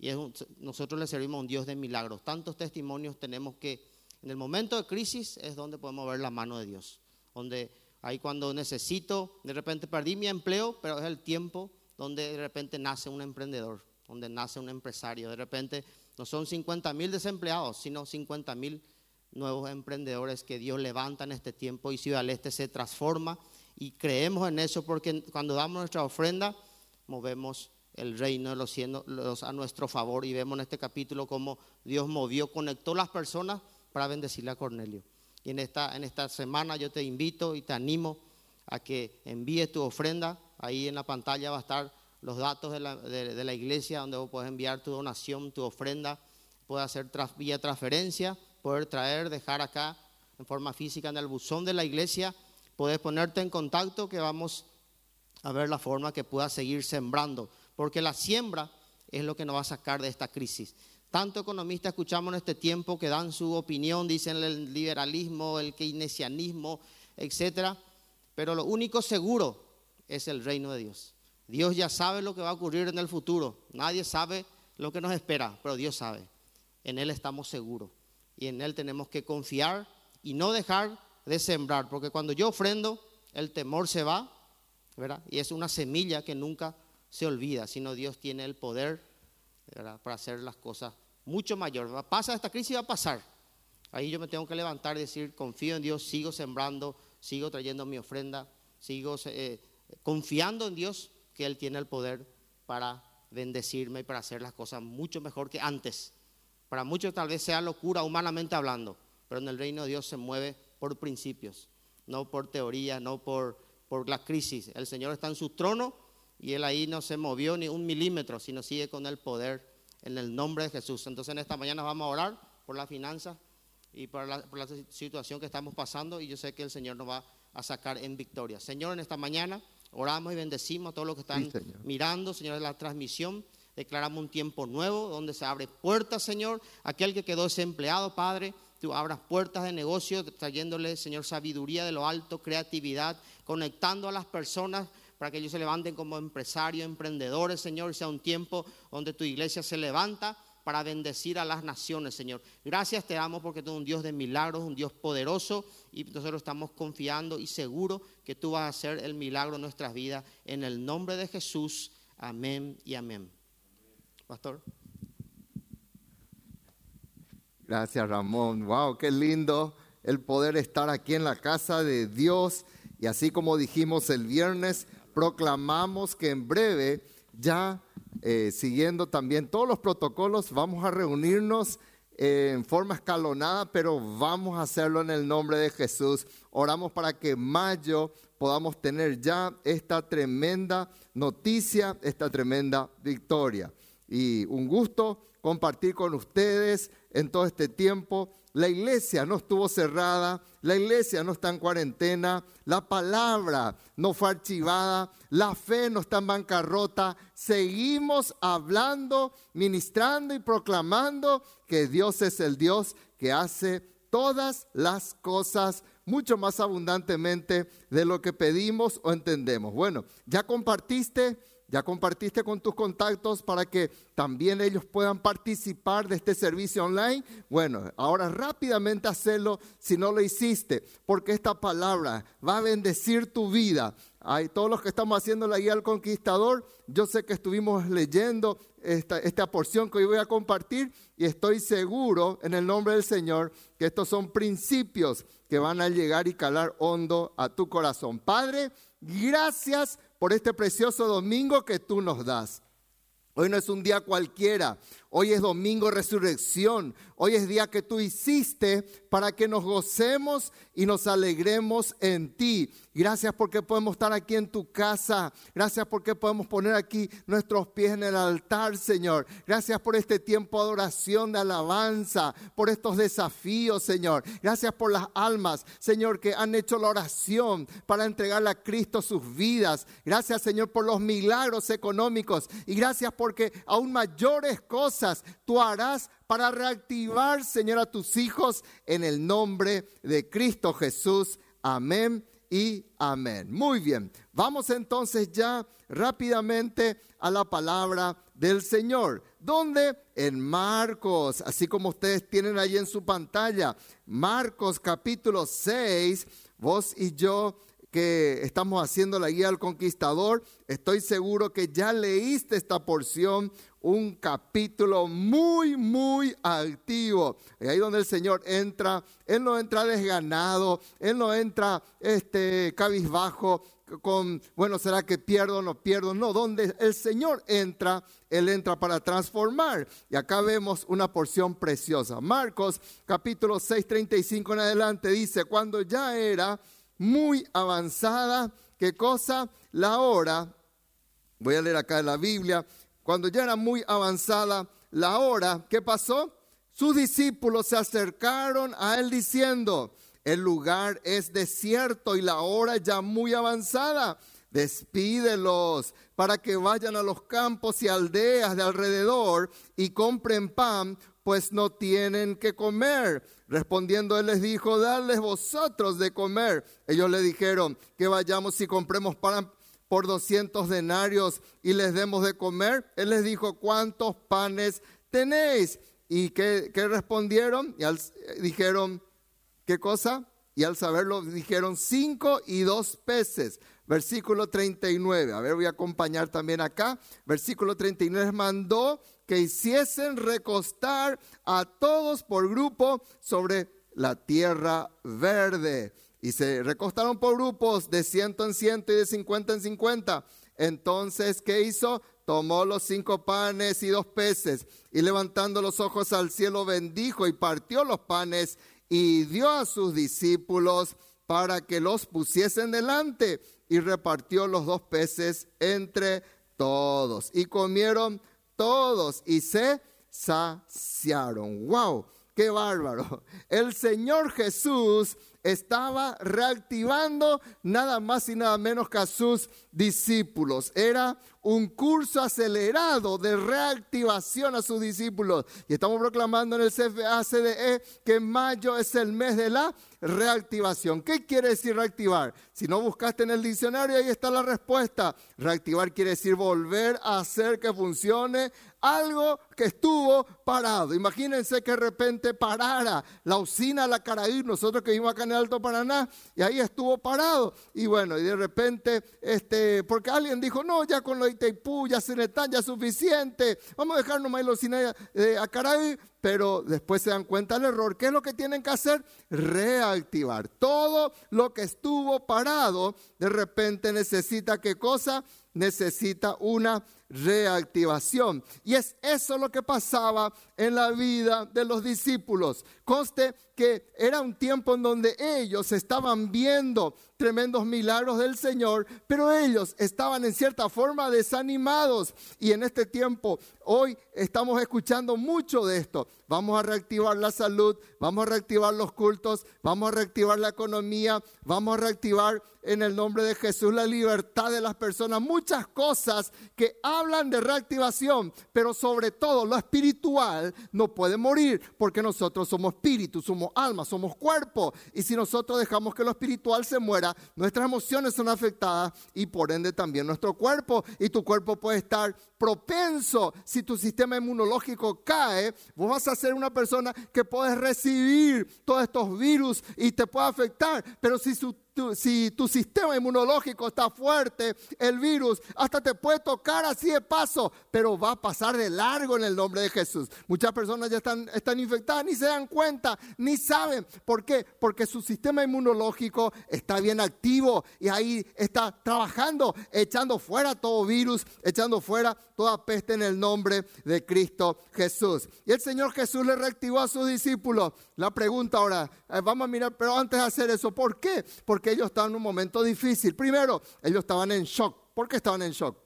Y nosotros le servimos a un Dios de milagros. Tantos testimonios tenemos que en el momento de crisis es donde podemos ver la mano de Dios. Donde ahí cuando necesito, de repente perdí mi empleo, pero es el tiempo donde de repente nace un emprendedor, donde nace un empresario. De repente no son 50 mil desempleados, sino 50 mil nuevos emprendedores que Dios levanta en este tiempo y Ciudad del Este se transforma y creemos en eso porque cuando damos nuestra ofrenda movemos el reino de los cielos a nuestro favor y vemos en este capítulo cómo Dios movió, conectó las personas para bendecirle a Cornelio. Y en esta, en esta semana yo te invito y te animo a que envíes tu ofrenda. Ahí en la pantalla va a estar los datos de la, de, la iglesia donde vos puedes enviar tu donación, tu ofrenda. Puedes hacer vía transferencia, poder traer, dejar acá en forma física en el buzón de la iglesia. Puedes ponerte en contacto que vamos a ver la forma que puedas seguir sembrando. Porque la siembra es lo que nos va a sacar de esta crisis. Tanto economistas escuchamos en este tiempo que dan su opinión, dicen el liberalismo, el keynesianismo, etcétera, pero lo único seguro es el reino de Dios. Dios ya sabe lo que va a ocurrir en el futuro. Nadie sabe lo que nos espera, pero Dios sabe. En Él estamos seguros y en Él tenemos que confiar y no dejar de sembrar, porque cuando yo ofrendo, el temor se va, ¿verdad? Y es una semilla que nunca se olvida, sino Dios tiene el poder para hacer las cosas mucho mayor. Pasa esta crisis va a pasar. Ahí yo me tengo que levantar y decir, confío en Dios, sigo sembrando, sigo trayendo mi ofrenda, sigo eh, confiando en Dios que Él tiene el poder para bendecirme y para hacer las cosas mucho mejor que antes. Para muchos tal vez sea locura humanamente hablando, pero en el reino de Dios se mueve por principios, no por teoría, no por, por la crisis. El Señor está en su trono y él ahí no se movió ni un milímetro, sino sigue con el poder en el nombre de Jesús. Entonces en esta mañana vamos a orar por la finanza y por la, por la situación que estamos pasando y yo sé que el Señor nos va a sacar en victoria. Señor, en esta mañana oramos y bendecimos a todos los que están mirando, Señor, de la transmisión. Declaramos un tiempo nuevo donde se abre puertas, Señor. Aquel que quedó desempleado, Padre, tú abras puertas de negocio, trayéndole, Señor, sabiduría de lo alto, creatividad, conectando a las personas para que ellos se levanten como empresarios, emprendedores, Señor, sea un tiempo donde tu iglesia se levanta para bendecir a las naciones, Señor. Gracias te damos porque tú eres un Dios de milagros, un Dios poderoso y nosotros estamos confiando y seguros que tú vas a hacer el milagro en nuestras vidas. En el nombre de Jesús, amén y amén. Pastor. Gracias, Ramón. Wow, qué lindo el poder estar aquí en la casa de Dios. Y así como dijimos el viernes, proclamamos que en breve, ya eh, siguiendo también todos los protocolos, vamos a reunirnos eh, en forma escalonada, pero vamos a hacerlo en el nombre de Jesús. Oramos para que mayo podamos tener ya esta tremenda noticia, esta tremenda victoria. Y un gusto compartir con ustedes en todo este tiempo la iglesia no estuvo cerrada, la iglesia no está en cuarentena, la palabra no fue archivada, la fe no está en bancarrota. Seguimos hablando, ministrando y proclamando que Dios es el Dios que hace todas las cosas mucho más abundantemente de lo que pedimos o entendemos. Bueno, ya compartiste ¿Ya compartiste con tus contactos para que también ellos puedan participar de este servicio online? Bueno, ahora rápidamente hacerlo si no lo hiciste, porque esta palabra va a bendecir tu vida. Hay todos los que estamos haciendo la guía al conquistador, yo sé que estuvimos leyendo esta, esta porción que hoy voy a compartir y estoy seguro en el nombre del Señor que estos son principios que van a llegar y calar hondo a tu corazón. Padre, gracias por este precioso domingo que tú nos das. Hoy no es un día cualquiera, hoy es domingo resurrección, hoy es día que tú hiciste para que nos gocemos y nos alegremos en ti. Gracias porque podemos estar aquí en tu casa. Gracias porque podemos poner aquí nuestros pies en el altar, Señor. Gracias por este tiempo de adoración, de alabanza, por estos desafíos, Señor. Gracias por las almas, Señor, que han hecho la oración para entregarle a Cristo sus vidas. Gracias, Señor, por los milagros económicos. Y gracias porque aún mayores cosas tú harás para reactivar, Señor, a tus hijos en el nombre de Cristo Jesús. Amén y amén. Muy bien, vamos entonces ya rápidamente a la palabra del Señor. ¿Dónde? En Marcos, así como ustedes tienen ahí en su pantalla. Marcos capítulo 6, vos y yo que estamos haciendo la guía al conquistador, estoy seguro que ya leíste esta porción, un capítulo muy, muy activo. Y ahí donde el Señor entra, Él no entra desganado, Él no entra este, cabizbajo con, bueno, ¿será que pierdo o no pierdo? No, donde el Señor entra, Él entra para transformar. Y acá vemos una porción preciosa. Marcos capítulo 6, 35 en adelante dice, cuando ya era muy avanzada. ¿Qué cosa? La hora. Voy a leer acá la Biblia. Cuando ya era muy avanzada la hora, ¿qué pasó? Sus discípulos se acercaron a él diciendo, el lugar es desierto y la hora ya muy avanzada. Despídelos para que vayan a los campos y aldeas de alrededor y compren pan, pues no tienen que comer. Respondiendo él les dijo, darles vosotros de comer. Ellos le dijeron, que vayamos y compremos pan por 200 denarios y les demos de comer. Él les dijo, ¿cuántos panes tenéis? ¿Y qué, respondieron? Y dijeron, ¿qué cosa? Y al saberlo dijeron, cinco y dos peces. Versículo 39. A ver, voy a acompañar también acá. Versículo 39 mandó que hiciesen recostar a todos por grupo sobre la tierra verde. Y se recostaron por grupos de ciento en ciento y de cincuenta en cincuenta. Entonces, ¿qué hizo? Tomó los cinco panes y dos peces y levantando los ojos al cielo bendijo y partió los panes y dio a sus discípulos para que los pusiesen delante y repartió los dos peces entre todos. Y comieron todos y se saciaron. ¡Wow! ¡Qué bárbaro! El Señor Jesús estaba reactivando nada más y nada menos que a sus discípulos. Era un curso acelerado de reactivación a sus discípulos. Y estamos proclamando en el CFA CDE que mayo es el mes de la reactivación. ¿Qué quiere decir reactivar? Si no buscaste en el diccionario, ahí está la respuesta. Reactivar quiere decir volver a hacer que funcione algo que estuvo parado. Imagínense que de repente parara la usina La Caraí, nosotros que vivimos acá en Alto Paraná, y ahí estuvo parado. Y bueno, y de repente, este, porque alguien dijo, no, ya con lo de Itaipú, ya se necesitan, ya es suficiente, vamos a dejar nomás la usina de Acaraí, pero después se dan cuenta del error. ¿Qué es lo que tienen que hacer? Reactivar. Todo lo que estuvo parado, de repente necesita qué cosa? Necesita una reactivación. Y es eso lo que pasaba en la vida de los discípulos. Conste que era un tiempo en donde ellos estaban viendo tremendos milagros del Señor, pero ellos estaban en cierta forma desanimados. Y en este tiempo, hoy estamos escuchando mucho de esto. Vamos a reactivar la salud, vamos a reactivar los cultos, vamos a reactivar la economía, vamos a reactivar en el nombre de Jesús la libertad de las personas. Muchas cosas que hablan de reactivación, pero sobre todo lo espiritual no puede morir porque nosotros somos espíritu, somos alma, somos cuerpo. Y si nosotros dejamos que lo espiritual se muera, nuestras emociones son afectadas y por ende también nuestro cuerpo. Y tu cuerpo puede estar propenso. Si tu sistema inmunológico cae, vos vas a ser una persona que puedes recibir todos estos virus y te puede afectar. Pero si su si tu sistema inmunológico está fuerte, el virus hasta te puede tocar así de paso, pero va a pasar de largo en el nombre de Jesús. Muchas personas ya están, están infectadas, ni se dan cuenta, ni saben. ¿Por qué? Porque su sistema inmunológico está bien activo y ahí está trabajando, echando fuera todo virus, echando fuera toda peste en el nombre de Cristo Jesús. Y el Señor Jesús le reactivó a sus discípulos. La pregunta ahora, eh, vamos a mirar, pero antes de hacer eso, ¿por qué? Ellos estaban en un momento difícil. Primero, ellos estaban en shock. ¿Por qué estaban en shock?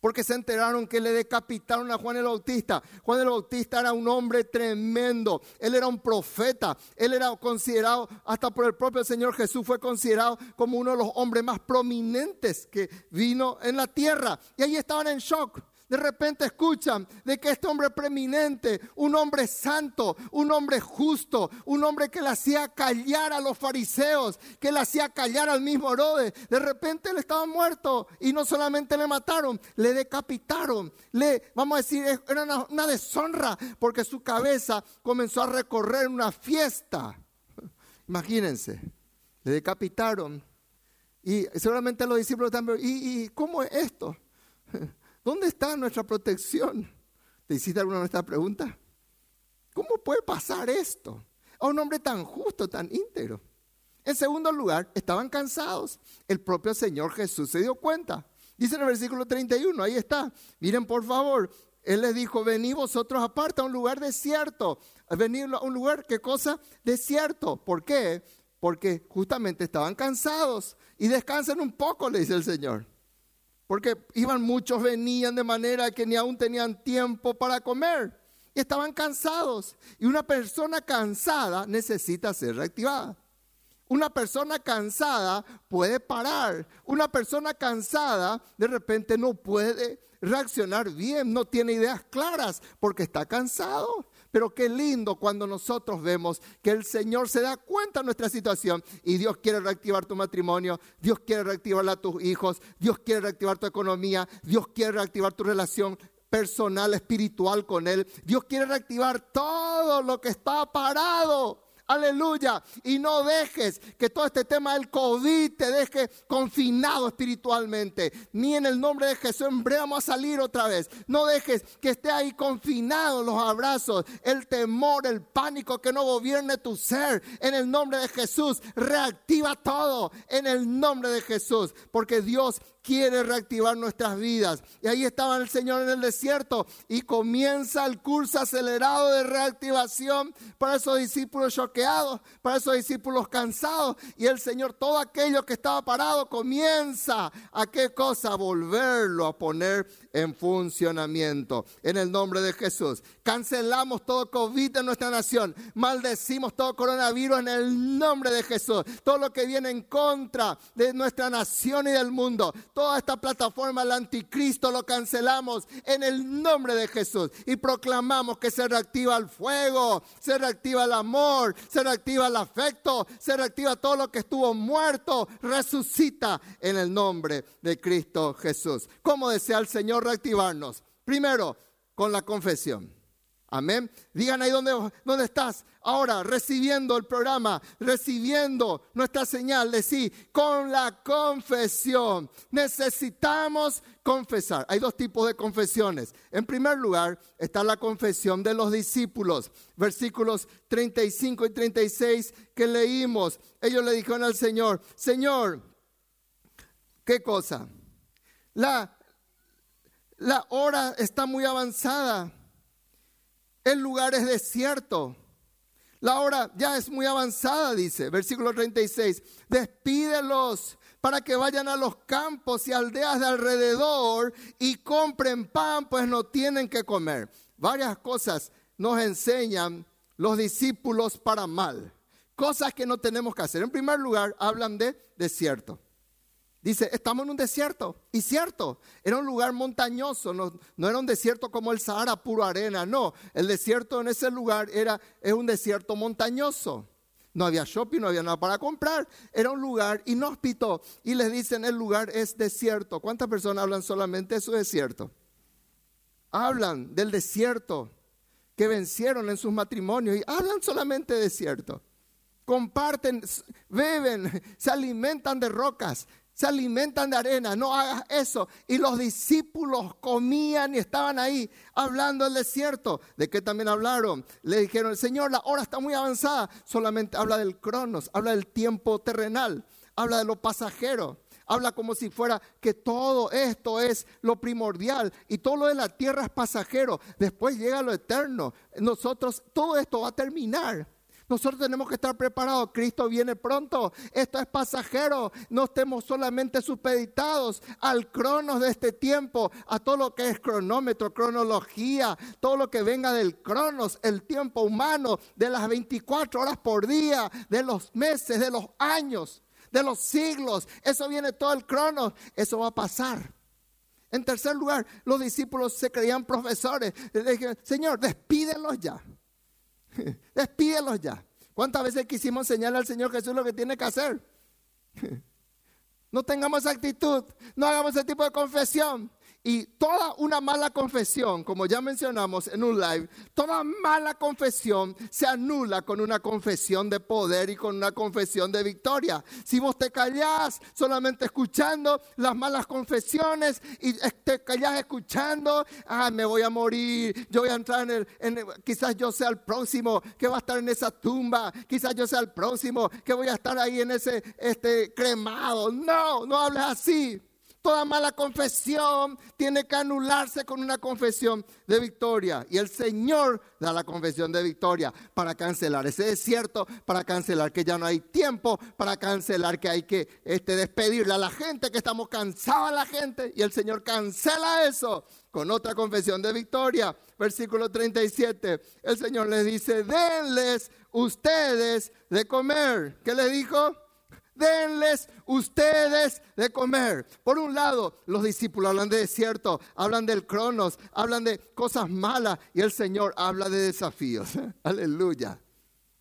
Porque se enteraron que le decapitaron a Juan el Bautista. Juan el Bautista era un hombre tremendo. Él era un profeta. Él era considerado, hasta por el propio Señor Jesús, fue considerado como uno de los hombres más prominentes que vino en la tierra. Y ahí estaban en shock de repente escuchan de que este hombre preeminente, un hombre santo, un hombre justo, un hombre que le hacía callar a los fariseos, que le hacía callar al mismo Herodes, de repente él estaba muerto y no solamente le mataron, le decapitaron, le, vamos a decir, era una, deshonra porque su cabeza comenzó a recorrer una fiesta. Imagínense, le decapitaron y seguramente los discípulos también, ¿y, cómo es esto? ¿Dónde está nuestra protección? ¿Te hiciste alguna de estas preguntas? ¿Cómo puede pasar esto a un hombre tan justo, tan íntegro? En segundo lugar, estaban cansados. El propio Señor Jesús se dio cuenta. Dice en el versículo 31, ahí está. Miren por favor, Él les dijo, venid vosotros aparte a un lugar desierto. Venid a un lugar, ¿qué cosa? Desierto. ¿Por qué? Porque justamente estaban cansados y descansen un poco, le dice el Señor. Porque iban muchos, venían de manera que ni aún tenían tiempo para comer. Y estaban cansados. Y una persona cansada necesita ser reactivada. Una persona cansada puede parar. Una persona cansada de repente no puede reaccionar bien, no tiene ideas claras porque está cansado. Pero qué lindo cuando nosotros vemos que el Señor se da cuenta de nuestra situación y Dios quiere reactivar tu matrimonio, Dios quiere reactivar a tus hijos, Dios quiere reactivar tu economía, Dios quiere reactivar tu relación personal, espiritual con Él. Dios quiere reactivar todo lo que está parado. Aleluya. Y no dejes que todo este tema del COVID te deje confinado espiritualmente. Ni en el nombre de Jesús en a salir otra vez. No dejes que esté ahí confinado los abrazos, el temor, el pánico que no gobierne tu ser. En el nombre de Jesús, reactiva todo en el nombre de Jesús. Porque Dios quiere reactivar nuestras vidas. Y ahí estaba el Señor en el desierto y comienza el curso acelerado de reactivación para esos discípulos para esos discípulos cansados. Y el Señor, todo aquello que estaba parado, comienza a qué cosa? Volverlo a poner en funcionamiento. En el nombre de Jesús. Cancelamos todo COVID en nuestra nación. Maldecimos todo coronavirus en el nombre de Jesús. Todo lo que viene en contra de nuestra nación y del mundo toda esta plataforma del anticristo lo cancelamos en el nombre de Jesús y proclamamos que se reactiva el fuego, se reactiva el amor, se reactiva el afecto, se reactiva todo lo que estuvo muerto, resucita en el nombre de Cristo Jesús. ¿Cómo desea el Señor reactivarnos? Primero, con la confesión. Amén. Digan ahí dónde, dónde estás ahora, recibiendo el programa, recibiendo nuestra señal de sí, con la confesión. Necesitamos confesar. Hay dos tipos de confesiones. En primer lugar está la confesión de los discípulos. Versículos 35 y 36 que leímos. Ellos le dijeron al Señor, Señor, ¿qué cosa? La, la hora está muy avanzada el lugar es desierto. La hora ya es muy avanzada, dice, versículo 36. Despídelos para que vayan a los campos y aldeas de alrededor y compren pan, pues no tienen que comer. Varias cosas nos enseñan los discípulos para mal. Cosas que no tenemos que hacer. En primer lugar, hablan de desierto. Dice, estamos en un desierto. Y cierto, era un lugar montañoso, no, era un desierto como el Sahara, puro arena. No, el desierto en ese lugar era, es un desierto montañoso. No había shopping, no había nada para comprar. Era un lugar inhóspito. Y les dicen, el lugar es desierto. ¿Cuántas personas hablan solamente de su desierto? Hablan del desierto que vencieron en sus matrimonios y hablan solamente de desierto comparten, beben, se alimentan de rocas, se alimentan de arena, no hagas eso. Y los discípulos comían y estaban ahí hablando del desierto. ¿De qué también hablaron? Le dijeron, Señor, la hora está muy avanzada. Solamente habla del cronos, habla del tiempo terrenal, habla de lo pasajero. Habla como si fuera que todo esto es lo primordial y todo lo de la tierra es pasajero. Después llega lo eterno. Nosotros, todo esto va a terminar. Nosotros tenemos que estar preparados. Cristo viene pronto. Esto es pasajero. No estemos solamente supeditados al cronos de este tiempo, a todo lo que es cronómetro, cronología, todo lo que venga del cronos, el tiempo humano, de las 24 horas por día, de los meses, de los años, de los siglos. Eso viene todo el cronos. Eso va a pasar. En tercer lugar, los discípulos se creían profesores. Le dije, Señor, despídelos ya. despídelos ya. ¿Cuántas veces quisimos enseñarle al Señor Jesús lo que tiene que hacer? no tengamos actitud, no hagamos ese tipo de confesión. Y toda una mala confesión, como ya mencionamos en un live, toda mala confesión se anula con una confesión de poder y con una confesión de victoria. Si vos te callás solamente escuchando las malas confesiones y te callás escuchando, ah, me voy a morir, yo voy a entrar en el, quizás yo sea el próximo que va a estar en esa tumba, quizás yo sea el próximo que voy a estar ahí en ese este, cremado. No, no hables así. Toda mala confesión tiene que anularse con una confesión de victoria. Y el Señor da la confesión de victoria para cancelar ese desierto, para cancelar que ya no hay tiempo, para cancelar que hay que este, despedirle a la gente, que estamos cansados a la gente. Y el Señor cancela eso con otra confesión de victoria. Versículo 37. El Señor les dice, denles ustedes de comer. ¿Qué les dijo? Denles ustedes de comer. Por un lado, los discípulos hablan de desierto, hablan del cronos, hablan de cosas malas y el Señor habla de desafíos. Aleluya.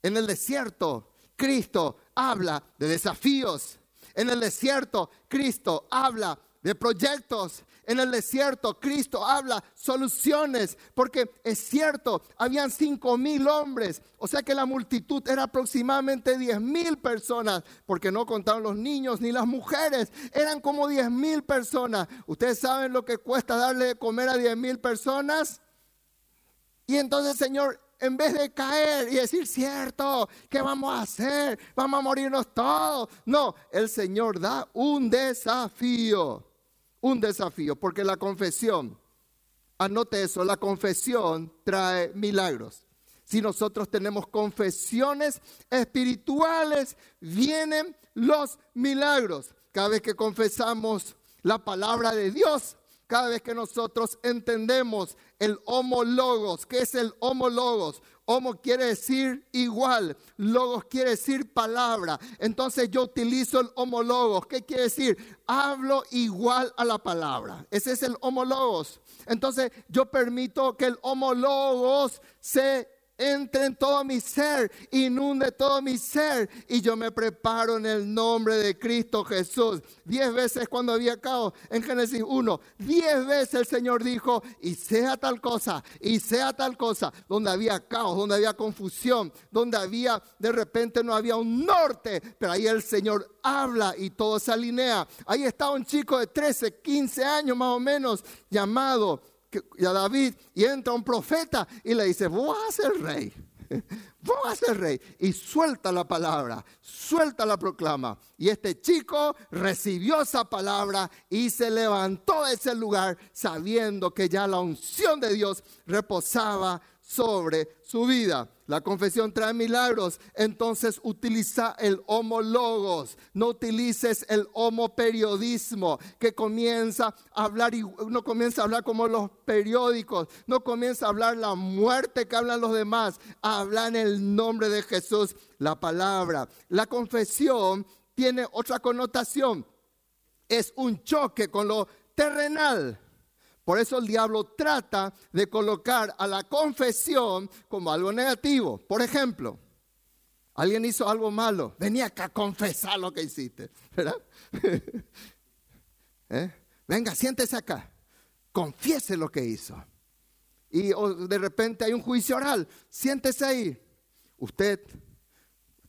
En el desierto, Cristo habla de desafíos. En el desierto, Cristo habla de proyectos. En el desierto, Cristo habla soluciones, porque es cierto, habían cinco mil hombres, o sea que la multitud era aproximadamente diez mil personas, porque no contaron los niños ni las mujeres, eran como diez mil personas. ¿Ustedes saben lo que cuesta darle de comer a diez mil personas? Y entonces, Señor, en vez de caer y decir, cierto, ¿qué vamos a hacer? Vamos a morirnos todos. No, el Señor da un desafío un desafío, porque la confesión, anote eso, la confesión trae milagros. Si nosotros tenemos confesiones espirituales, vienen los milagros. Cada vez que confesamos la palabra de Dios, cada vez que nosotros entendemos el homologos, ¿qué es el homologos? Homo quiere decir igual, logos quiere decir palabra. Entonces yo utilizo el homologos. ¿Qué quiere decir? Hablo igual a la palabra. Ese es el homologos. Entonces yo permito que el homologos se entre en todo mi ser, inunde todo mi ser y yo me preparo en el nombre de Cristo Jesús. Diez veces cuando había caos en Génesis 1, diez veces el Señor dijo, y sea tal cosa, y sea tal cosa, donde había caos, donde había confusión, donde había, de repente no había un norte, pero ahí el Señor habla y todo se alinea. Ahí está un chico de 13, 15 años más o menos, llamado y a David y entra un profeta y le dice, vos vas a ser rey, vos vas a ser rey. Y suelta la palabra, suelta la proclama. Y este chico recibió esa palabra y se levantó de ese lugar sabiendo que ya la unción de Dios reposaba sobre su vida. La confesión trae milagros, entonces utiliza el homologos, no utilices el homoperiodismo que comienza a hablar y no comienza a hablar como los periódicos, no comienza a hablar la muerte que hablan los demás, habla en el nombre de Jesús la palabra. La confesión tiene otra connotación, es un choque con lo terrenal. Por eso el diablo trata de colocar a la confesión como algo negativo. Por ejemplo, alguien hizo algo malo, venía acá a confesar lo que hiciste, ¿verdad? ¿Eh? Venga, siéntese acá, confiese lo que hizo. Y de repente hay un juicio oral, siéntese ahí. Usted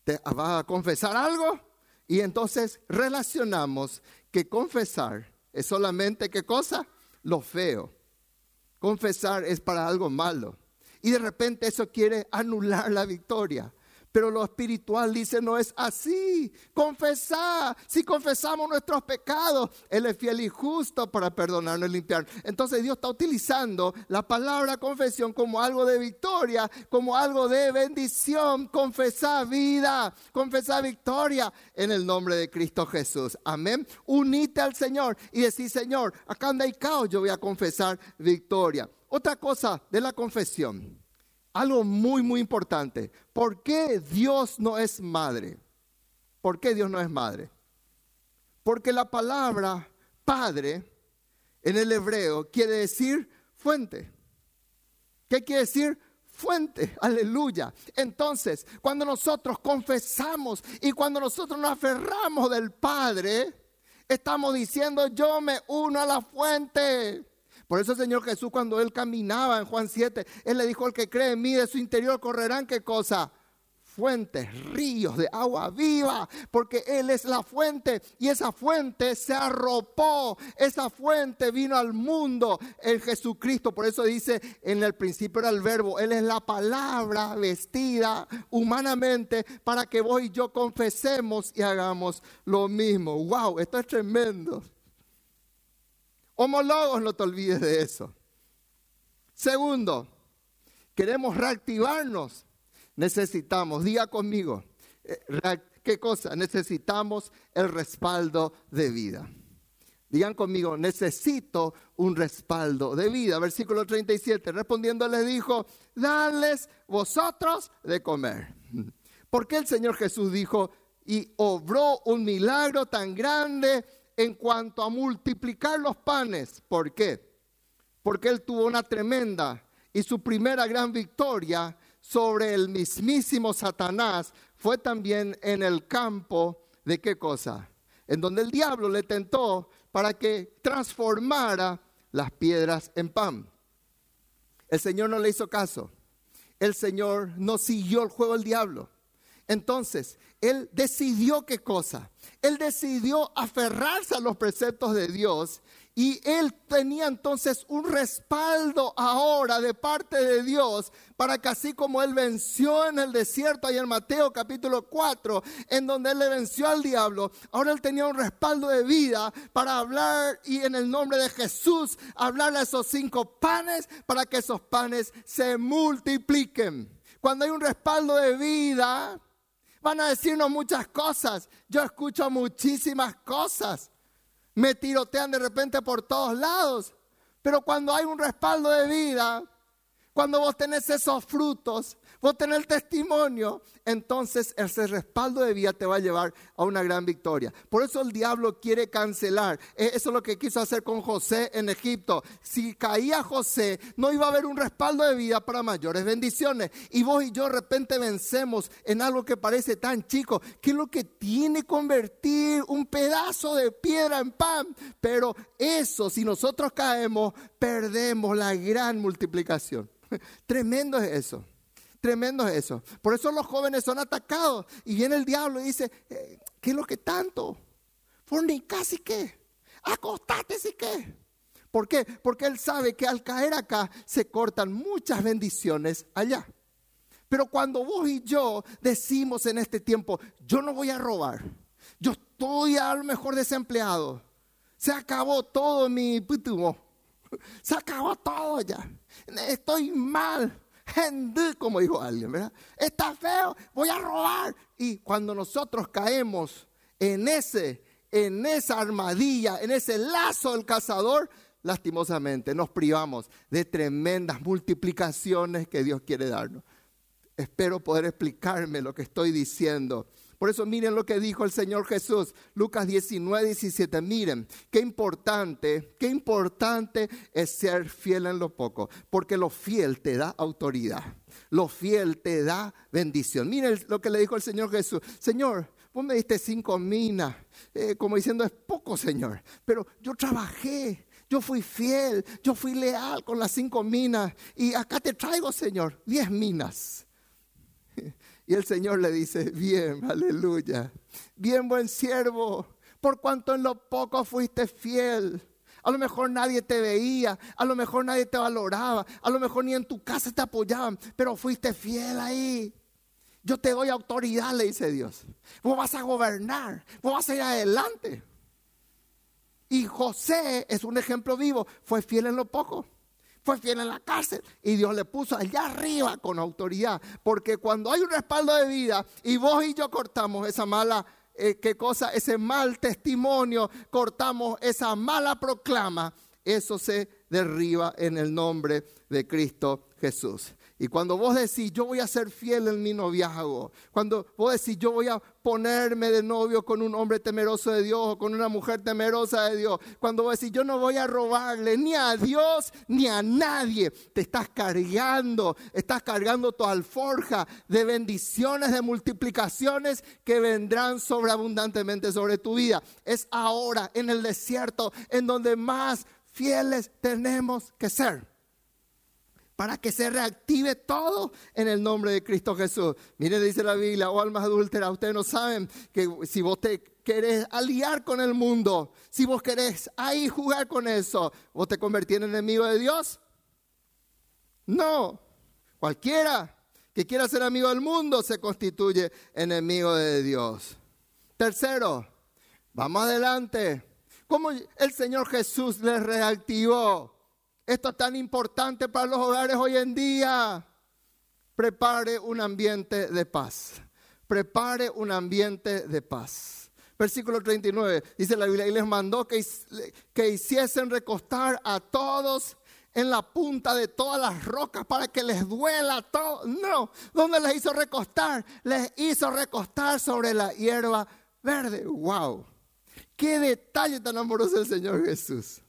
te va a confesar algo y entonces relacionamos que confesar es solamente qué cosa? Lo feo. Confesar es para algo malo. Y de repente eso quiere anular la victoria. Pero lo espiritual dice, no es así. Confesar. Si confesamos nuestros pecados, Él es fiel y justo para perdonarnos y limpiar. Entonces Dios está utilizando la palabra confesión como algo de victoria, como algo de bendición. Confesar vida, confesar victoria en el nombre de Cristo Jesús. Amén. Unite al Señor y decir, Señor, acá anda hay caos, yo voy a confesar victoria. Otra cosa de la confesión algo muy, muy importante. ¿Por qué Dios no es madre? ¿Por qué Dios no es madre? Porque la palabra padre en el hebreo quiere decir fuente. ¿Qué quiere decir? Fuente, aleluya. Entonces, cuando nosotros confesamos y cuando nosotros nos aferramos del Padre, estamos diciendo, yo me uno a la fuente. Por eso el Señor Jesús cuando él caminaba en Juan 7, él le dijo, el que cree en mí de su interior correrán qué cosa? fuentes, ríos de agua viva, porque Él es la fuente y esa fuente se arropó, esa fuente vino al mundo en Jesucristo. Por eso dice, en el principio era el verbo, Él es la palabra vestida humanamente para que vos y yo confesemos y hagamos lo mismo. ¡Wow! Esto es tremendo. Homólogos, no te olvides de eso. Segundo, queremos reactivarnos necesitamos, diga conmigo, eh, ¿qué cosa? Necesitamos el respaldo de vida. Digan conmigo, necesito un respaldo de vida. Versículo 37, respondiendo les dijo, dadles vosotros de comer. ¿Por qué el Señor Jesús dijo y obró un milagro tan grande en cuanto a multiplicar los panes? ¿Por qué? Porque Él tuvo una tremenda y su primera gran victoria sobre el mismísimo Satanás fue también en el campo de qué cosa? En donde el diablo le tentó para que transformara las piedras en pan. El Señor no le hizo caso. El Señor no siguió el juego del diablo. Entonces, Él decidió qué cosa. Él decidió aferrarse a los preceptos de Dios y él tenía entonces un respaldo ahora de parte de Dios para que así como él venció en el desierto, ahí en Mateo capítulo 4, en donde él le venció al diablo, ahora él tenía un respaldo de vida para hablar y en el nombre de Jesús hablarle a esos cinco panes para que esos panes se multipliquen. Cuando hay un respaldo de vida, van a decirnos muchas cosas. Yo escucho muchísimas cosas me tirotean de repente por todos lados. Pero cuando hay un respaldo de vida, cuando vos tenés esos frutos, vos tenés testimonio, entonces ese respaldo de vida te va a llevar a una gran victoria. Por eso el diablo quiere cancelar. E, eso es lo que quiso hacer con José en Egipto. Si caía José, no iba a haber un respaldo de vida para mayores bendiciones. Y vos y yo de repente vencemos en algo que parece tan chico, que es lo que tiene convertir un pedazo de piedra en pan. Pero eso, si nosotros caemos, perdemos la gran multiplicación. Tremendo es eso. Tremendo es eso. Por eso los jóvenes son atacados. Y viene el diablo y dice, eh, ¿qué es lo que tanto? Fornicás y qué. Acostate y qué. ¿Por qué? Porque él sabe que al caer acá se cortan muchas bendiciones allá. Pero cuando vos y yo decimos en este tiempo, yo no voy a robar, yo estoy a lo mejor desempleado, se acabó todo mi putumo, se acabó todo ya, estoy mal, como dijo alguien, ¿verdad? Está feo, voy a robar. Y cuando nosotros caemos en ese, en esa armadilla, en ese lazo del cazador, lastimosamente nos privamos de tremendas multiplicaciones que Dios quiere darnos. Espero poder explicarme lo que estoy diciendo. Por eso miren lo que dijo el Señor Jesús, Lucas 19, 17. Miren, qué importante, qué importante es ser fiel en lo poco, porque lo fiel te da autoridad, lo fiel te da bendición. Miren lo que le dijo el Señor Jesús. Señor, vos me diste cinco minas, eh, como diciendo, es poco, Señor, pero yo trabajé. Yo fui fiel, yo fui leal con las cinco minas y acá te traigo, Señor, diez minas. Y el Señor le dice, bien, aleluya, bien buen siervo, por cuanto en lo poco fuiste fiel. A lo mejor nadie te veía, a lo mejor nadie te valoraba, a lo mejor ni en tu casa te apoyaban, pero fuiste fiel ahí. Yo te doy autoridad, le dice Dios. Vos vas a gobernar, vos vas a ir adelante. Y José es un ejemplo vivo, fue fiel en lo poco fue fiel en la cárcel y Dios le puso allá arriba con autoridad. Porque cuando hay un respaldo de vida y vos y yo cortamos esa mala, eh, ¿qué cosa? Ese mal testimonio, cortamos esa mala proclama, eso se derriba en el nombre de Cristo Jesús. Y cuando vos decís, yo voy a ser fiel en mi noviazgo, cuando vos decís, yo voy a ponerme de novio con un hombre temeroso de Dios o con una mujer temerosa de Dios, cuando vos decís, yo no voy a robarle ni a Dios ni a nadie, te estás cargando, estás cargando tu alforja de bendiciones, de multiplicaciones que vendrán sobreabundantemente sobre tu vida. Es ahora en el desierto en donde más fieles tenemos que ser para que se reactive todo en el nombre de Cristo Jesús. Mire, dice la Biblia, oh almas adúlteras, ustedes no saben que si vos te querés aliar con el mundo, si vos querés ahí jugar con eso, vos te convertís en enemigo de Dios. No, cualquiera que quiera ser amigo del mundo se constituye enemigo de Dios. Tercero, vamos adelante. ¿Cómo el Señor Jesús les reactivó? Esto es tan importante para los hogares hoy en día. Prepare un ambiente de paz. Prepare un ambiente de paz. Versículo 39 dice la Biblia, y les mandó que, que hiciesen recostar a todos en la punta de todas las rocas para que les duela todo. No, ¿dónde les hizo recostar? Les hizo recostar sobre la hierba verde. ¡Wow! ¡Qué detalle tan amoroso el Señor Jesús!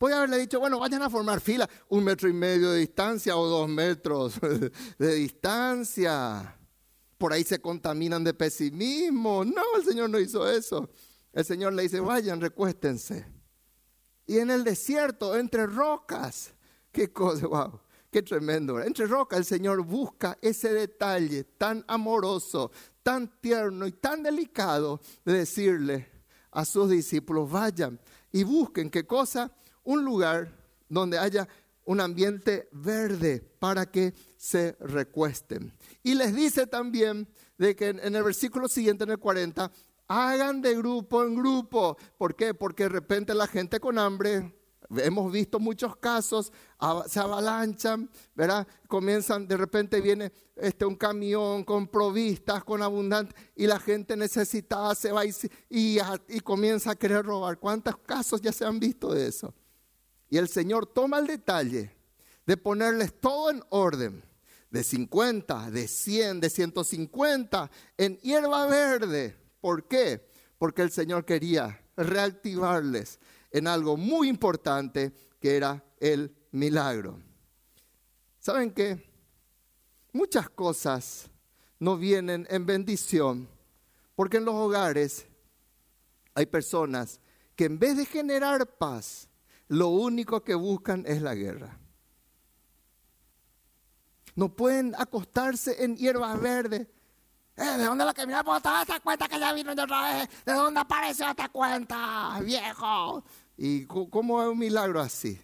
Puede haberle dicho, bueno, vayan a formar fila, un metro y medio de distancia o dos metros de distancia. Por ahí se contaminan de pesimismo. No, el Señor no hizo eso. El Señor le dice, vayan, recuéstense. Y en el desierto, entre rocas, qué cosa, wow, qué tremendo. Entre rocas el Señor busca ese detalle tan amoroso, tan tierno y tan delicado de decirle a sus discípulos, vayan y busquen qué cosa, un lugar donde haya un ambiente verde para que se recuesten. Y les dice también de que en el versículo siguiente, en el 40, hagan de grupo en grupo. ¿Por qué? Porque de repente la gente con hambre, hemos visto muchos casos, se avalanchan, ¿verdad? Comienzan, de repente viene este, un camión con provistas, con abundante, y la gente necesitada se va y, y comienza a querer robar. ¿Cuántos casos ya se han visto de eso? Y el Señor toma el detalle de ponerles todo en orden, de 50, de 100, de 150, en hierba verde. ¿Por qué? Porque el Señor quería reactivarles en algo muy importante que era el milagro. ¿Saben qué? Muchas cosas no vienen en bendición porque en los hogares hay personas que en vez de generar paz, lo único que buscan es la guerra. No pueden acostarse en hierbas verdes. Eh, ¿De dónde la mira por toda esta cuenta que ya vino de otra vez? ¿De dónde apareció esta cuenta, viejo? ¿Y cómo es un milagro así?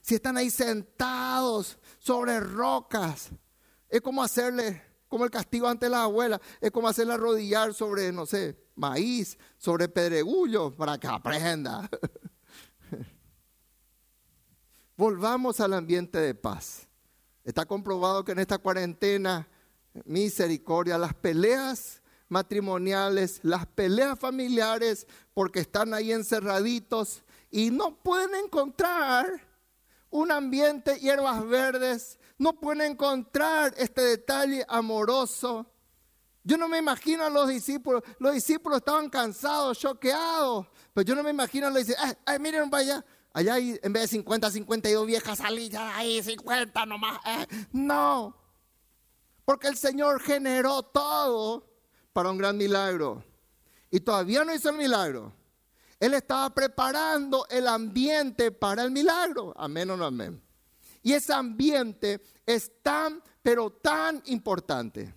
Si están ahí sentados sobre rocas, es como hacerle, como el castigo ante la abuela, es como hacerle arrodillar sobre, no sé, maíz, sobre pedregullo, para que aprenda. Volvamos al ambiente de paz. Está comprobado que en esta cuarentena, misericordia, las peleas matrimoniales, las peleas familiares, porque están ahí encerraditos y no pueden encontrar un ambiente hierbas verdes, no pueden encontrar este detalle amoroso. Yo no me imagino a los discípulos, los discípulos estaban cansados, choqueados, pero yo no me imagino a los discípulos, ay, miren, vaya, Allá hay, en vez de 50, 52 viejas salidas ahí, 50 nomás. Eh, no. Porque el Señor generó todo para un gran milagro. Y todavía no hizo el milagro. Él estaba preparando el ambiente para el milagro. Amén o no amén. Y ese ambiente es tan, pero tan importante.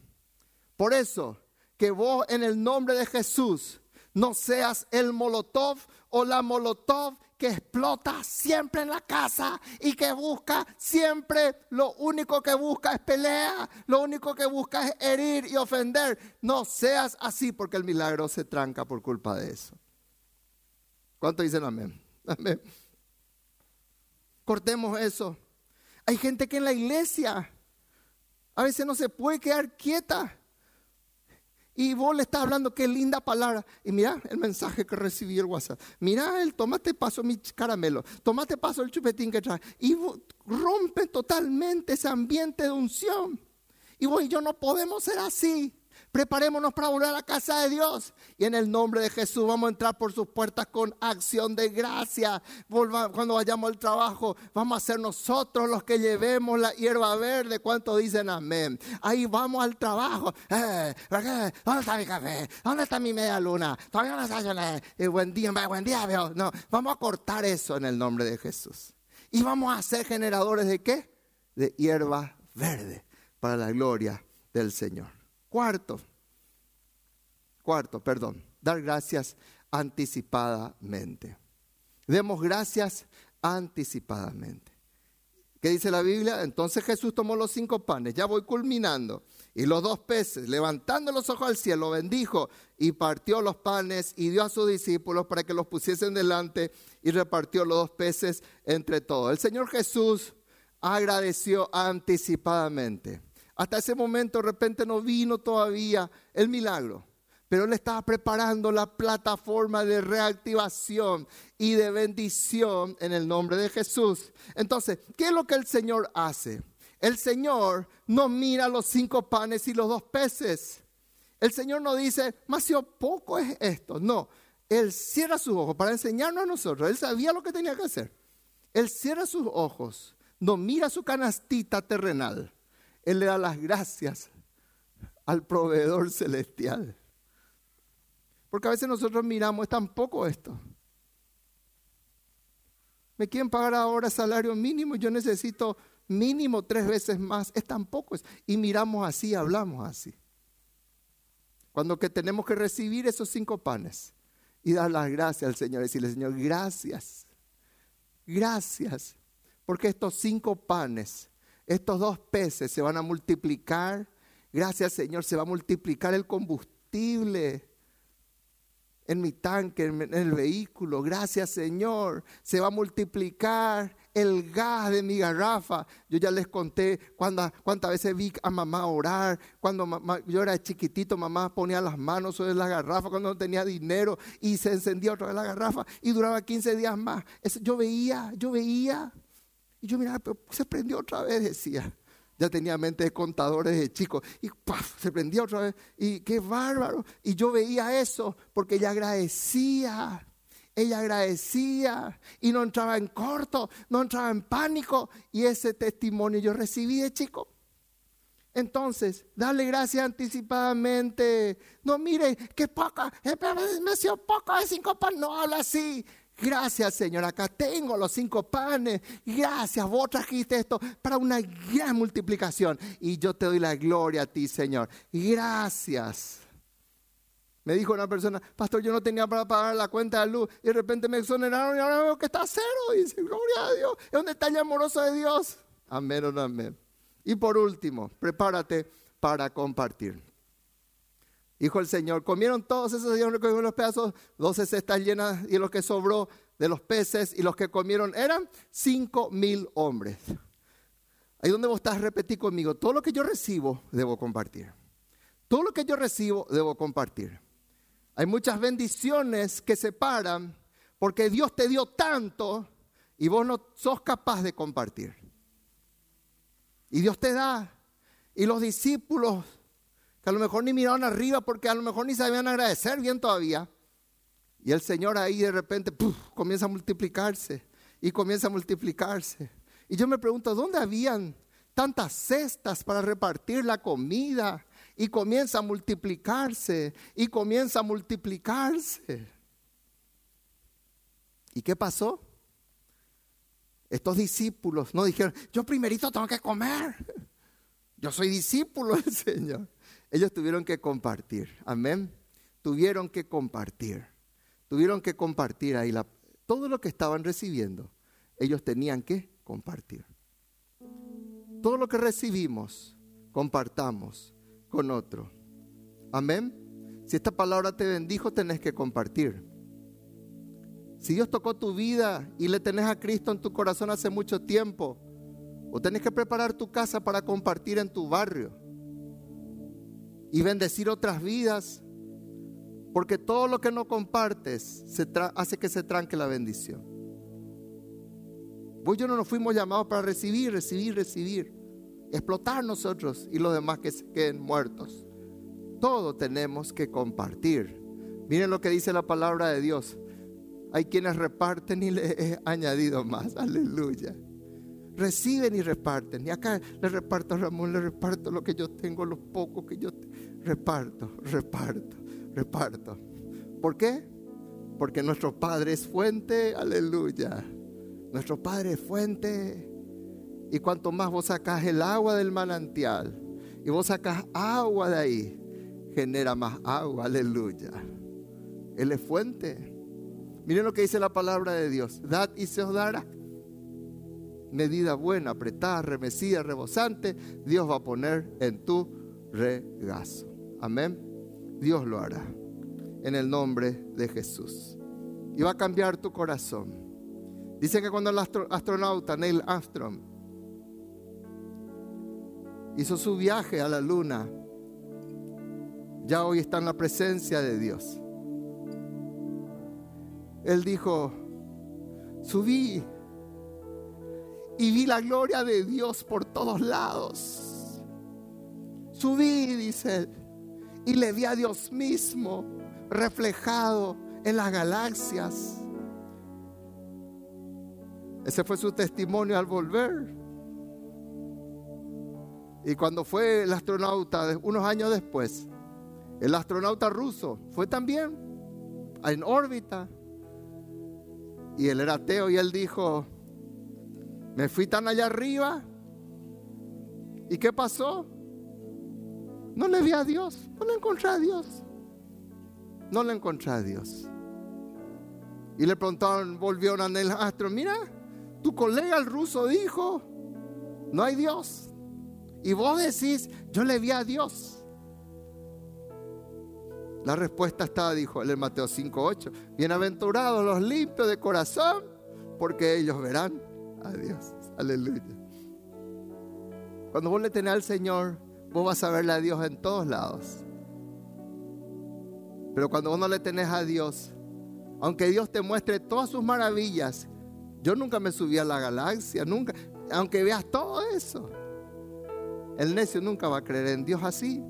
Por eso, que vos en el nombre de Jesús no seas el molotov o la molotov que explota siempre en la casa y que busca siempre, lo único que busca es pelea, lo único que busca es herir y ofender. No seas así porque el milagro se tranca por culpa de eso. ¿Cuánto dicen amén? Amén. Cortemos eso. Hay gente que en la iglesia a veces no se puede quedar quieta y vos le estás hablando, qué linda palabra. Y mira el mensaje que recibí el WhatsApp. Mira el tomate paso mi caramelo, tomate paso el chupetín que trae. Y rompe totalmente ese ambiente de unción. Y vos y yo no podemos ser así. Preparémonos para volver a la casa de Dios. Y en el nombre de Jesús vamos a entrar por sus puertas con acción de gracia. cuando vayamos al trabajo, vamos a ser nosotros los que llevemos la hierba verde. ¿Cuántos dicen amén? Ahí vamos al trabajo. Eh, ¿Dónde está mi café? ¿Dónde está mi media luna? Todavía no desayuné. Eh, buen día, buen día, veo. No, vamos a cortar eso en el nombre de Jesús. Y vamos a ser generadores de qué? De hierba verde para la gloria del Señor. Cuarto, cuarto, perdón, dar gracias anticipadamente. Demos gracias anticipadamente. ¿Qué dice la Biblia? Entonces Jesús tomó los cinco panes, ya voy culminando, y los dos peces, levantando los ojos al cielo, bendijo y partió los panes y dio a sus discípulos para que los pusiesen delante y repartió los dos peces entre todos. El Señor Jesús agradeció anticipadamente. Hasta ese momento de repente no vino todavía el milagro, pero él estaba preparando la plataforma de reactivación y de bendición en el nombre de Jesús. Entonces, ¿qué es lo que el Señor hace? El Señor no mira los cinco panes y los dos peces. El Señor no dice, más poco es esto. No, Él cierra sus ojos para enseñarnos a nosotros. Él sabía lo que tenía que hacer. Él cierra sus ojos, no mira su canastita terrenal él le da las gracias al proveedor celestial. Porque a veces nosotros miramos, es tan poco esto. Me quieren pagar ahora salario mínimo, yo necesito mínimo tres veces más, es tan poco. Y miramos así, hablamos así. Cuando que tenemos que recibir esos cinco panes y dar las gracias al Señor, decirle, Señor, gracias, gracias, porque estos cinco panes estos dos peces se van a multiplicar. Gracias Señor, se va a multiplicar el combustible en mi tanque, en el vehículo. Gracias Señor, se va a multiplicar el gas de mi garrafa. Yo ya les conté cuántas, veces vi a mamá orar. Cuando yo era chiquitito, mamá ponía las manos sobre la garrafa cuando no tenía dinero y se encendía otra vez la garrafa y duraba 15 días más. yo veía, yo veía. Y yo miraba, pero se prendió otra vez, decía. Ya tenía mente de contadores de chicos. Y se prendió otra vez. Y qué bárbaro. Y yo veía eso porque ella agradecía. Ella agradecía y no entraba en corto, no entraba en pánico. Y ese testimonio yo recibí de chico. Entonces, dale gracias anticipadamente. No, mire, qué poca, eh, me sido poco de cinco pan, no habla así. Gracias, Señor. Acá tengo los cinco panes. Gracias, vos trajiste esto para una gran multiplicación. Y yo te doy la gloria a ti, Señor. Gracias. Me dijo una persona, pastor, yo no tenía para pagar la cuenta de luz. Y de repente me exoneraron y ahora veo que está cero. Y dice, gloria a Dios. Es un detalle amoroso de Dios. Amén o no amén. Y por último, prepárate para compartir. Dijo el Señor, comieron todos esos los pedazos, doce cestas llenas y lo que sobró de los peces y los que comieron eran cinco mil hombres. Ahí donde vos estás, repetí conmigo, todo lo que yo recibo debo compartir. Todo lo que yo recibo debo compartir. Hay muchas bendiciones que se paran porque Dios te dio tanto y vos no sos capaz de compartir. Y Dios te da. Y los discípulos que a lo mejor ni miraban arriba porque a lo mejor ni sabían agradecer bien todavía. Y el Señor ahí de repente comienza a multiplicarse y comienza a multiplicarse. Y yo me pregunto, ¿dónde habían tantas cestas para repartir la comida? Y comienza a multiplicarse y comienza a multiplicarse. ¿Y qué pasó? Estos discípulos no dijeron, yo primerito tengo que comer. Yo soy discípulo del Señor. Ellos tuvieron que compartir. Amén. Tuvieron que compartir. Tuvieron que compartir ahí la, todo lo que estaban recibiendo. Ellos tenían que compartir. Todo lo que recibimos, compartamos con otro. Amén. Si esta palabra te bendijo, tenés que compartir. Si Dios tocó tu vida y le tenés a Cristo en tu corazón hace mucho tiempo, o tenés que preparar tu casa para compartir en tu barrio y bendecir otras vidas. Porque todo lo que no compartes hace que se tranque la bendición. Vos y yo no nos fuimos llamados para recibir, recibir, recibir. Explotar nosotros y los demás que se queden muertos. Todo tenemos que compartir. Miren lo que dice la palabra de Dios. Hay quienes reparten y le he añadido más. Aleluya. Reciben y reparten. Y acá le reparto a Ramón, le reparto lo que yo tengo, los pocos que yo reparto, reparto, reparto. ¿Por qué? Porque nuestro Padre es fuente, aleluya. Nuestro Padre es fuente. Y cuanto más vos sacás el agua del manantial y vos sacás agua de ahí, genera más agua, aleluya. Él es fuente. Miren lo que dice la palabra de Dios. Dad y se os dará. Medida buena, apretada, remecida, rebosante, Dios va a poner en tu regazo. Amén. Dios lo hará. En el nombre de Jesús. Y va a cambiar tu corazón. Dicen que cuando el astronauta Neil Armstrong hizo su viaje a la luna, ya hoy está en la presencia de Dios. Él dijo, subí y vi la gloria de Dios por todos lados. Subí, dice él, y le vi a Dios mismo reflejado en las galaxias. Ese fue su testimonio al volver. Y cuando fue el astronauta, unos años después, el astronauta ruso fue también en órbita. Y él era ateo y él dijo, me fui tan allá arriba. ¿Y qué pasó? No le vi a Dios, no le encontré a Dios. No le encontré a Dios. Y le preguntaron, volvió a el astro, mira, tu colega el ruso dijo, no hay Dios. Y vos decís, yo le vi a Dios. La respuesta está, dijo él en Mateo 5:8. Bienaventurados los limpios de corazón, porque ellos verán a Dios. Aleluya. Cuando vos le tenés al Señor, vos vas a verle a Dios en todos lados. Pero cuando vos no le tenés a Dios, aunque Dios te muestre todas sus maravillas, yo nunca me subí a la galaxia, nunca, aunque veas todo eso. El necio nunca va a creer en Dios así.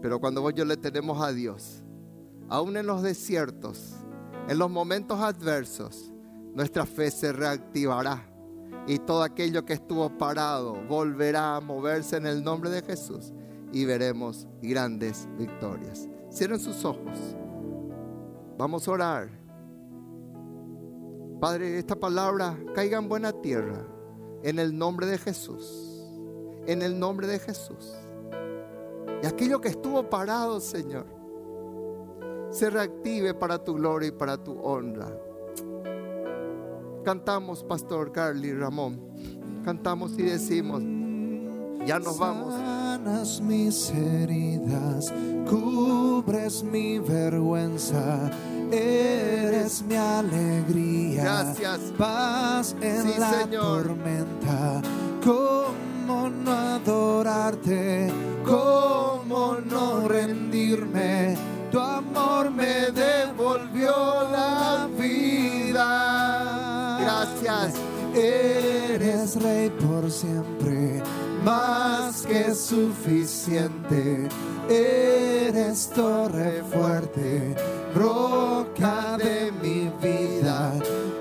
Pero cuando vos yo le tenemos a Dios, aún en los desiertos, en los momentos adversos, nuestra fe se reactivará. Y todo aquello que estuvo parado volverá a moverse en el nombre de Jesús. Y veremos grandes victorias. Cierren sus ojos. Vamos a orar. Padre, esta palabra caiga en buena tierra. En el nombre de Jesús en el nombre de Jesús. Y aquello que estuvo parado, Señor, se reactive para tu gloria y para tu honra. Cantamos, Pastor Carly Ramón. Cantamos y decimos, ya nos vamos. Sanas mis heridas, cubres mi vergüenza, eres mi alegría. Gracias. Paz en Sí, la Señor. tormenta. ¿Cómo no adorarte? ¿Cómo no rendirme? Tu amor me devolvió la vida. Gracias. Eres rey por siempre, más que suficiente. Eres torre fuerte, roca de mi vida.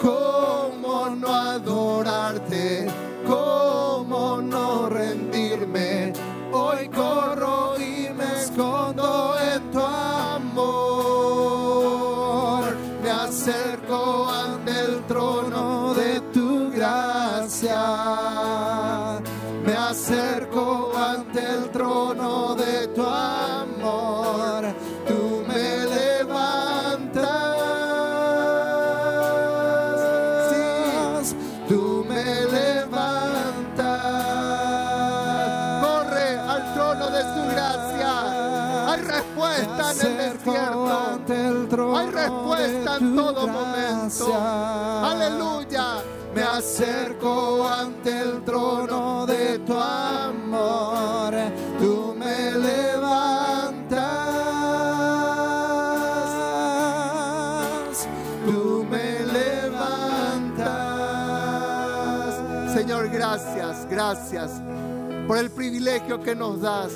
¿Cómo no adorarte? hay respuesta en todo momento. Aleluya. Me acerco ante el trono de tu amor. Tú me levantas. Tú me levantas. Señor, gracias, gracias por el privilegio que nos das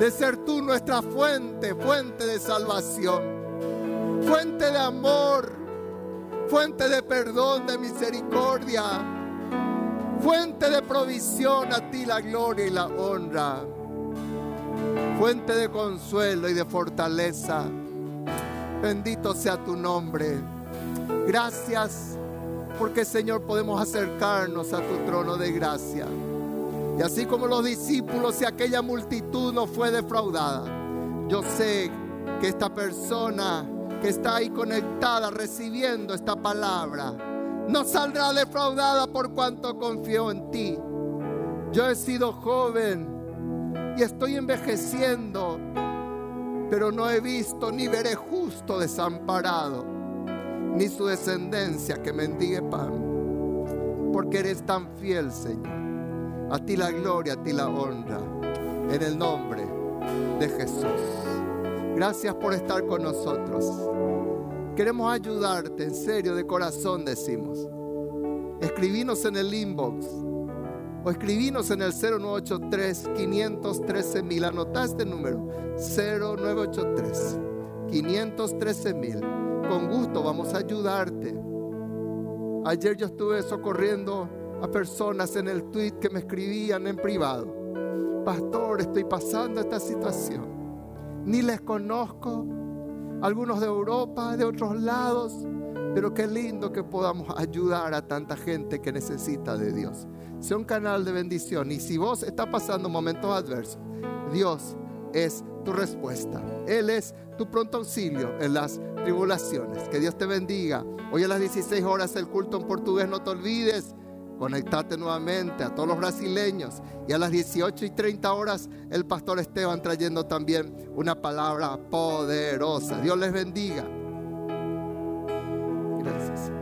de ser tú nuestra fuente, fuente de salvación, fuente de amor, fuente de perdón, de misericordia, fuente de provisión a ti la gloria y la honra, fuente de consuelo y de fortaleza. Bendito sea tu nombre. Gracias porque Señor podemos acercarnos a tu trono de gracia. Y así como los discípulos y aquella multitud no fue defraudada, yo sé que esta persona que está ahí conectada recibiendo esta palabra no saldrá defraudada por cuanto confió en ti. Yo he sido joven y estoy envejeciendo, pero no he visto ni veré justo desamparado, ni su descendencia que mendigue pan, porque eres tan fiel, Señor. A ti la gloria, a ti la honra, en el nombre de Jesús. Gracias por estar con nosotros. Queremos ayudarte, en serio, de corazón decimos. Escribinos en el inbox o escribinos en el 0983 513 mil. Anotá este número, 0983 513 mil. Con gusto vamos a ayudarte. Ayer yo estuve socorriendo a personas en el tweet que me escribían en privado. Pastor, estoy pasando esta situación. Ni les conozco. Algunos de Europa, de otros lados. Pero qué lindo que podamos ayudar a tanta gente que necesita de Dios. Sea un canal de bendición. Y si vos estás pasando momentos adversos, Dios es tu respuesta. Él es tu pronto auxilio en las tribulaciones. Que Dios te bendiga. Hoy a las 16 horas el culto en portugués, no te olvides. Conectate nuevamente a todos los brasileños. Y a las 18 y 30 horas, el pastor Esteban trayendo también una palabra poderosa. Dios les bendiga. Gracias.